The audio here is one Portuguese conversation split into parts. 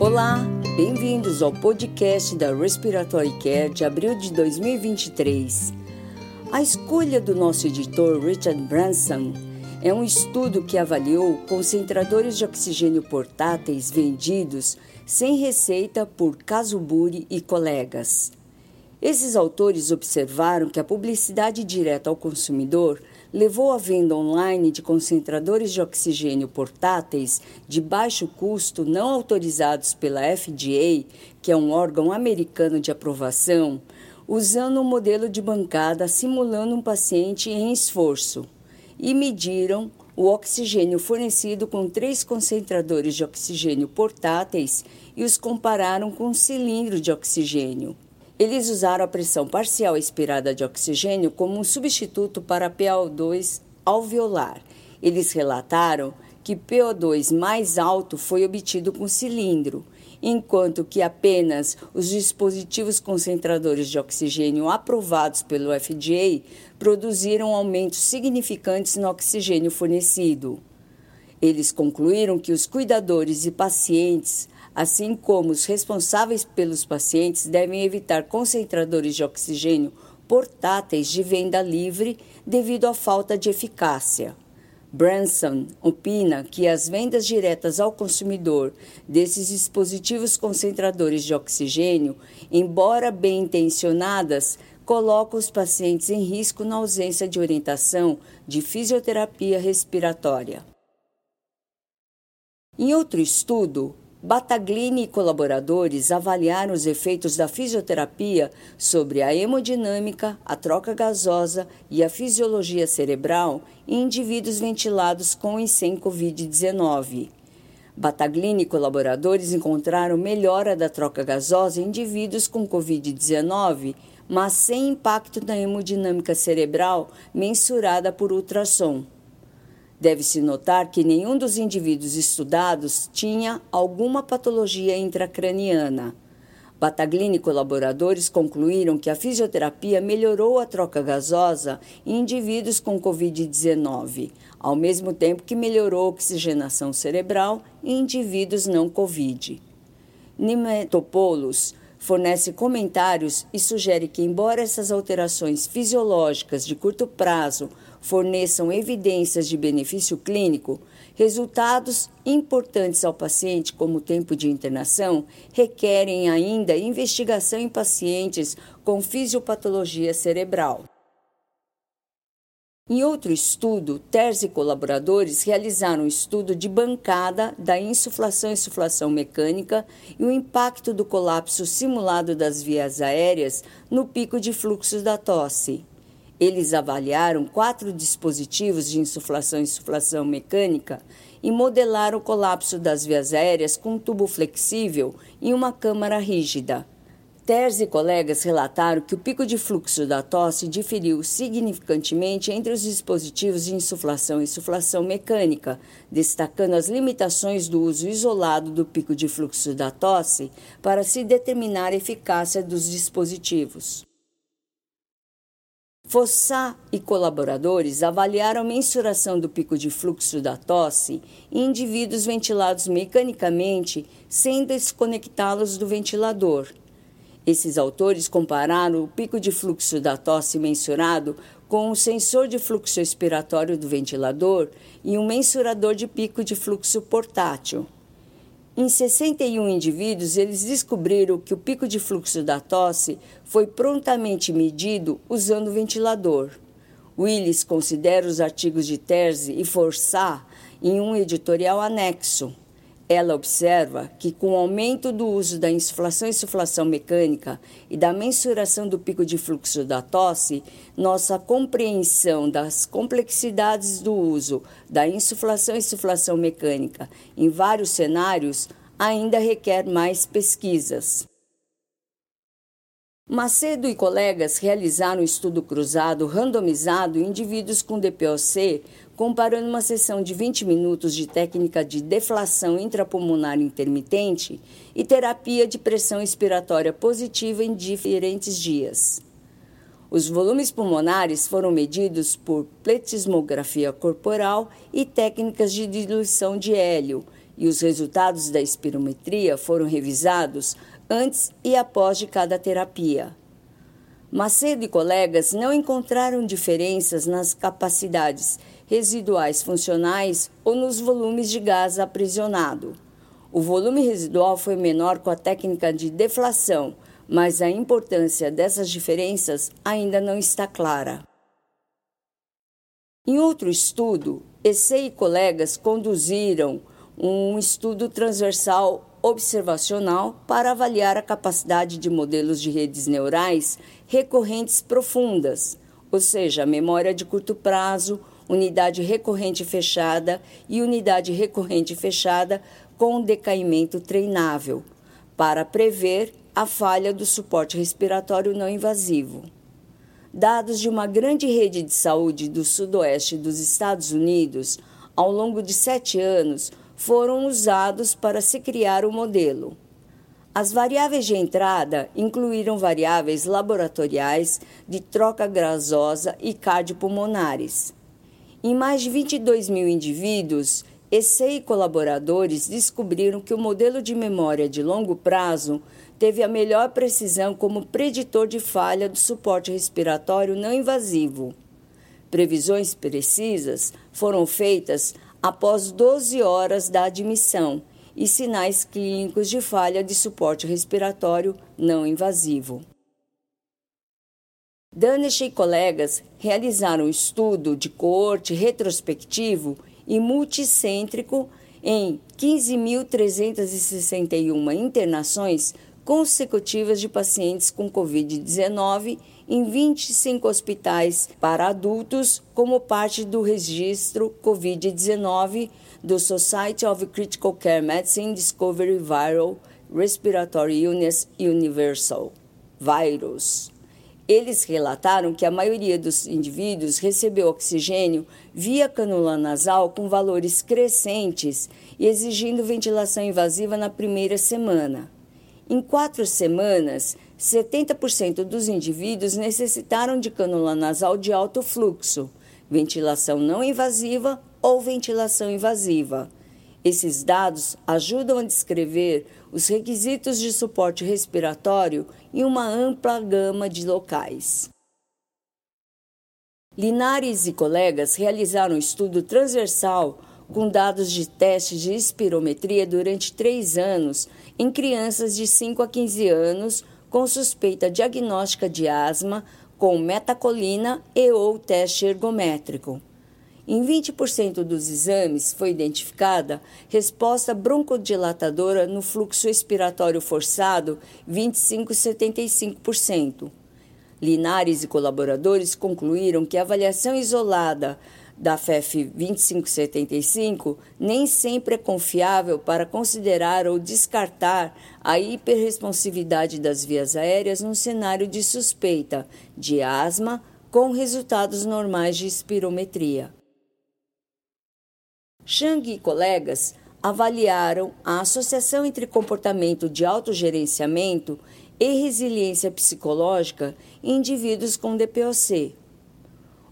Olá, bem-vindos ao podcast da Respiratory Care de abril de 2023. A escolha do nosso editor Richard Branson é um estudo que avaliou concentradores de oxigênio portáteis vendidos sem receita por Casuburi e colegas. Esses autores observaram que a publicidade direta ao consumidor levou à venda online de concentradores de oxigênio portáteis de baixo custo não autorizados pela FDA, que é um órgão americano de aprovação, usando um modelo de bancada simulando um paciente em esforço, e mediram o oxigênio fornecido com três concentradores de oxigênio portáteis e os compararam com um cilindro de oxigênio. Eles usaram a pressão parcial expirada de oxigênio como um substituto para PO2 alveolar. Eles relataram que PO2 mais alto foi obtido com cilindro, enquanto que apenas os dispositivos concentradores de oxigênio aprovados pelo FDA produziram aumentos significantes no oxigênio fornecido. Eles concluíram que os cuidadores e pacientes assim como os responsáveis pelos pacientes devem evitar concentradores de oxigênio portáteis de venda livre devido à falta de eficácia. Branson opina que as vendas diretas ao consumidor desses dispositivos concentradores de oxigênio, embora bem intencionadas, colocam os pacientes em risco na ausência de orientação de fisioterapia respiratória. Em outro estudo, Bataglini e colaboradores avaliaram os efeitos da fisioterapia sobre a hemodinâmica, a troca gasosa e a fisiologia cerebral em indivíduos ventilados com e sem Covid-19. Bataglini e colaboradores encontraram melhora da troca gasosa em indivíduos com Covid-19, mas sem impacto na hemodinâmica cerebral mensurada por ultrassom. Deve-se notar que nenhum dos indivíduos estudados tinha alguma patologia intracraniana. Bataglini e colaboradores concluíram que a fisioterapia melhorou a troca gasosa em indivíduos com Covid-19, ao mesmo tempo que melhorou a oxigenação cerebral em indivíduos não Covid. Nimetopoulos fornece comentários e sugere que, embora essas alterações fisiológicas de curto prazo forneçam evidências de benefício clínico, resultados importantes ao paciente, como tempo de internação, requerem ainda investigação em pacientes com fisiopatologia cerebral. Em outro estudo, Terz e colaboradores realizaram um estudo de bancada da insuflação e insuflação mecânica e o impacto do colapso simulado das vias aéreas no pico de fluxo da tosse. Eles avaliaram quatro dispositivos de insuflação e insuflação mecânica e modelaram o colapso das vias aéreas com um tubo flexível e uma câmara rígida. Terz e colegas relataram que o pico de fluxo da tosse diferiu significantemente entre os dispositivos de insuflação e insuflação mecânica, destacando as limitações do uso isolado do pico de fluxo da tosse para se determinar a eficácia dos dispositivos. Fossá e colaboradores avaliaram a mensuração do pico de fluxo da tosse em indivíduos ventilados mecanicamente sem desconectá-los do ventilador. Esses autores compararam o pico de fluxo da tosse mensurado com o sensor de fluxo expiratório do ventilador e um mensurador de pico de fluxo portátil. Em 61 indivíduos, eles descobriram que o pico de fluxo da tosse foi prontamente medido usando o ventilador. Willis considera os artigos de Terzi e Forçar em um editorial anexo. Ela observa que, com o aumento do uso da insuflação e insuflação mecânica e da mensuração do pico de fluxo da tosse, nossa compreensão das complexidades do uso da insuflação e insuflação mecânica em vários cenários ainda requer mais pesquisas. Macedo e colegas realizaram um estudo cruzado randomizado em indivíduos com DPOC, comparando uma sessão de 20 minutos de técnica de deflação intrapulmonar intermitente e terapia de pressão expiratória positiva em diferentes dias. Os volumes pulmonares foram medidos por pletismografia corporal e técnicas de diluição de hélio, e os resultados da espirometria foram revisados antes e após de cada terapia. Macedo e colegas não encontraram diferenças nas capacidades residuais funcionais ou nos volumes de gás aprisionado. O volume residual foi menor com a técnica de deflação, mas a importância dessas diferenças ainda não está clara. Em outro estudo, EC e colegas conduziram um estudo transversal observacional para avaliar a capacidade de modelos de redes neurais recorrentes profundas, ou seja, memória de curto prazo, unidade recorrente fechada e unidade recorrente fechada com decaimento treinável, para prever a falha do suporte respiratório não invasivo. Dados de uma grande rede de saúde do sudoeste dos Estados Unidos, ao longo de sete anos, foram usados para se criar o modelo. As variáveis de entrada incluíram variáveis laboratoriais de troca gasosa e cardiopulmonares. Em mais de 22 mil indivíduos, EC e colaboradores descobriram que o modelo de memória de longo prazo teve a melhor precisão como preditor de falha do suporte respiratório não invasivo. Previsões precisas foram feitas após 12 horas da admissão e sinais clínicos de falha de suporte respiratório não invasivo. Danish e colegas realizaram um estudo de coorte retrospectivo e multicêntrico em 15.361 internações consecutivas de pacientes com Covid-19 em 25 hospitais para adultos, como parte do registro Covid-19 do Society of Critical Care Medicine Discovery Viral Respiratory Illness Universal Virus. Eles relataram que a maioria dos indivíduos recebeu oxigênio via canula nasal com valores crescentes e exigindo ventilação invasiva na primeira semana. Em quatro semanas, 70% dos indivíduos necessitaram de canula nasal de alto fluxo, ventilação não invasiva ou ventilação invasiva. Esses dados ajudam a descrever os requisitos de suporte respiratório em uma ampla gama de locais. Linares e colegas realizaram um estudo transversal com dados de testes de espirometria durante três anos em crianças de 5 a 15 anos com suspeita diagnóstica de asma com metacolina e ou teste ergométrico. Em 20% dos exames foi identificada resposta broncodilatadora no fluxo expiratório forçado 25,75%. Linares e colaboradores concluíram que a avaliação isolada da FEF 2575 nem sempre é confiável para considerar ou descartar a hiperresponsividade das vias aéreas num cenário de suspeita de asma com resultados normais de espirometria. Chang e colegas avaliaram a associação entre comportamento de autogerenciamento e resiliência psicológica em indivíduos com DPOC.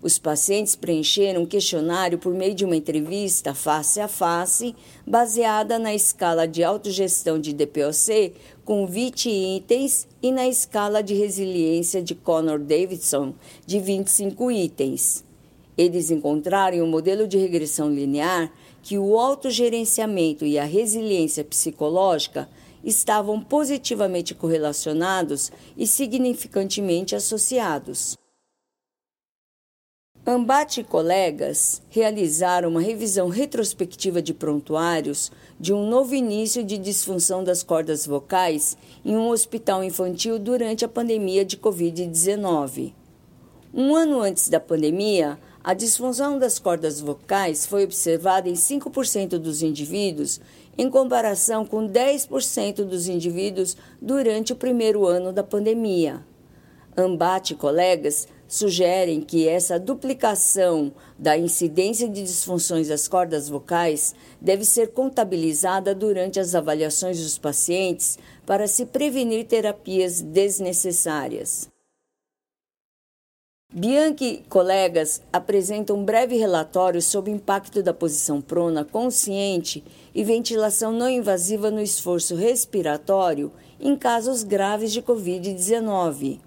Os pacientes preencheram um questionário por meio de uma entrevista face a face, baseada na escala de autogestão de DPOC, com 20 itens, e na escala de resiliência de Connor Davidson, de 25 itens. Eles encontraram um modelo de regressão linear que o autogerenciamento e a resiliência psicológica estavam positivamente correlacionados e significantemente associados. Ambate e colegas realizaram uma revisão retrospectiva de prontuários de um novo início de disfunção das cordas vocais em um hospital infantil durante a pandemia de Covid-19. Um ano antes da pandemia, a disfunção das cordas vocais foi observada em 5% dos indivíduos, em comparação com 10% dos indivíduos durante o primeiro ano da pandemia. Ambate e colegas sugerem que essa duplicação da incidência de disfunções das cordas vocais deve ser contabilizada durante as avaliações dos pacientes para se prevenir terapias desnecessárias. Bianchi e colegas apresentam um breve relatório sobre o impacto da posição prona consciente e ventilação não invasiva no esforço respiratório em casos graves de Covid-19.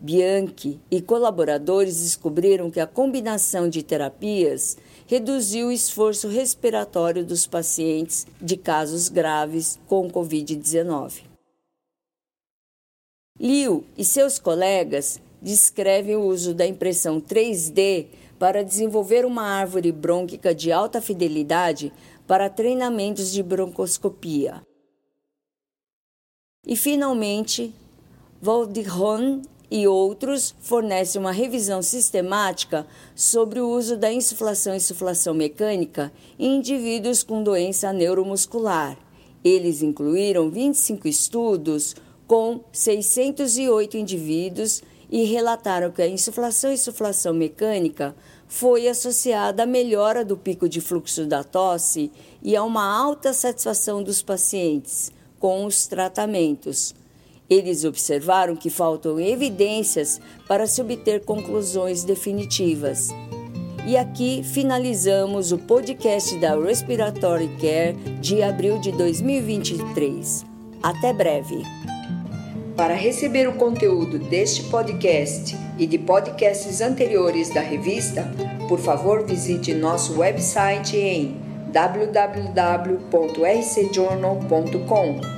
Bianchi e colaboradores descobriram que a combinação de terapias reduziu o esforço respiratório dos pacientes de casos graves com Covid-19. Liu e seus colegas descrevem o uso da impressão 3D para desenvolver uma árvore brônquica de alta fidelidade para treinamentos de broncoscopia. E, finalmente, Valdihon e outros fornecem uma revisão sistemática sobre o uso da insuflação e insuflação mecânica em indivíduos com doença neuromuscular. Eles incluíram 25 estudos com 608 indivíduos e relataram que a insuflação e insuflação mecânica foi associada à melhora do pico de fluxo da tosse e a uma alta satisfação dos pacientes com os tratamentos. Eles observaram que faltam evidências para se obter conclusões definitivas. E aqui finalizamos o podcast da Respiratory Care de abril de 2023. Até breve! Para receber o conteúdo deste podcast e de podcasts anteriores da revista, por favor visite nosso website em www.rcjournal.com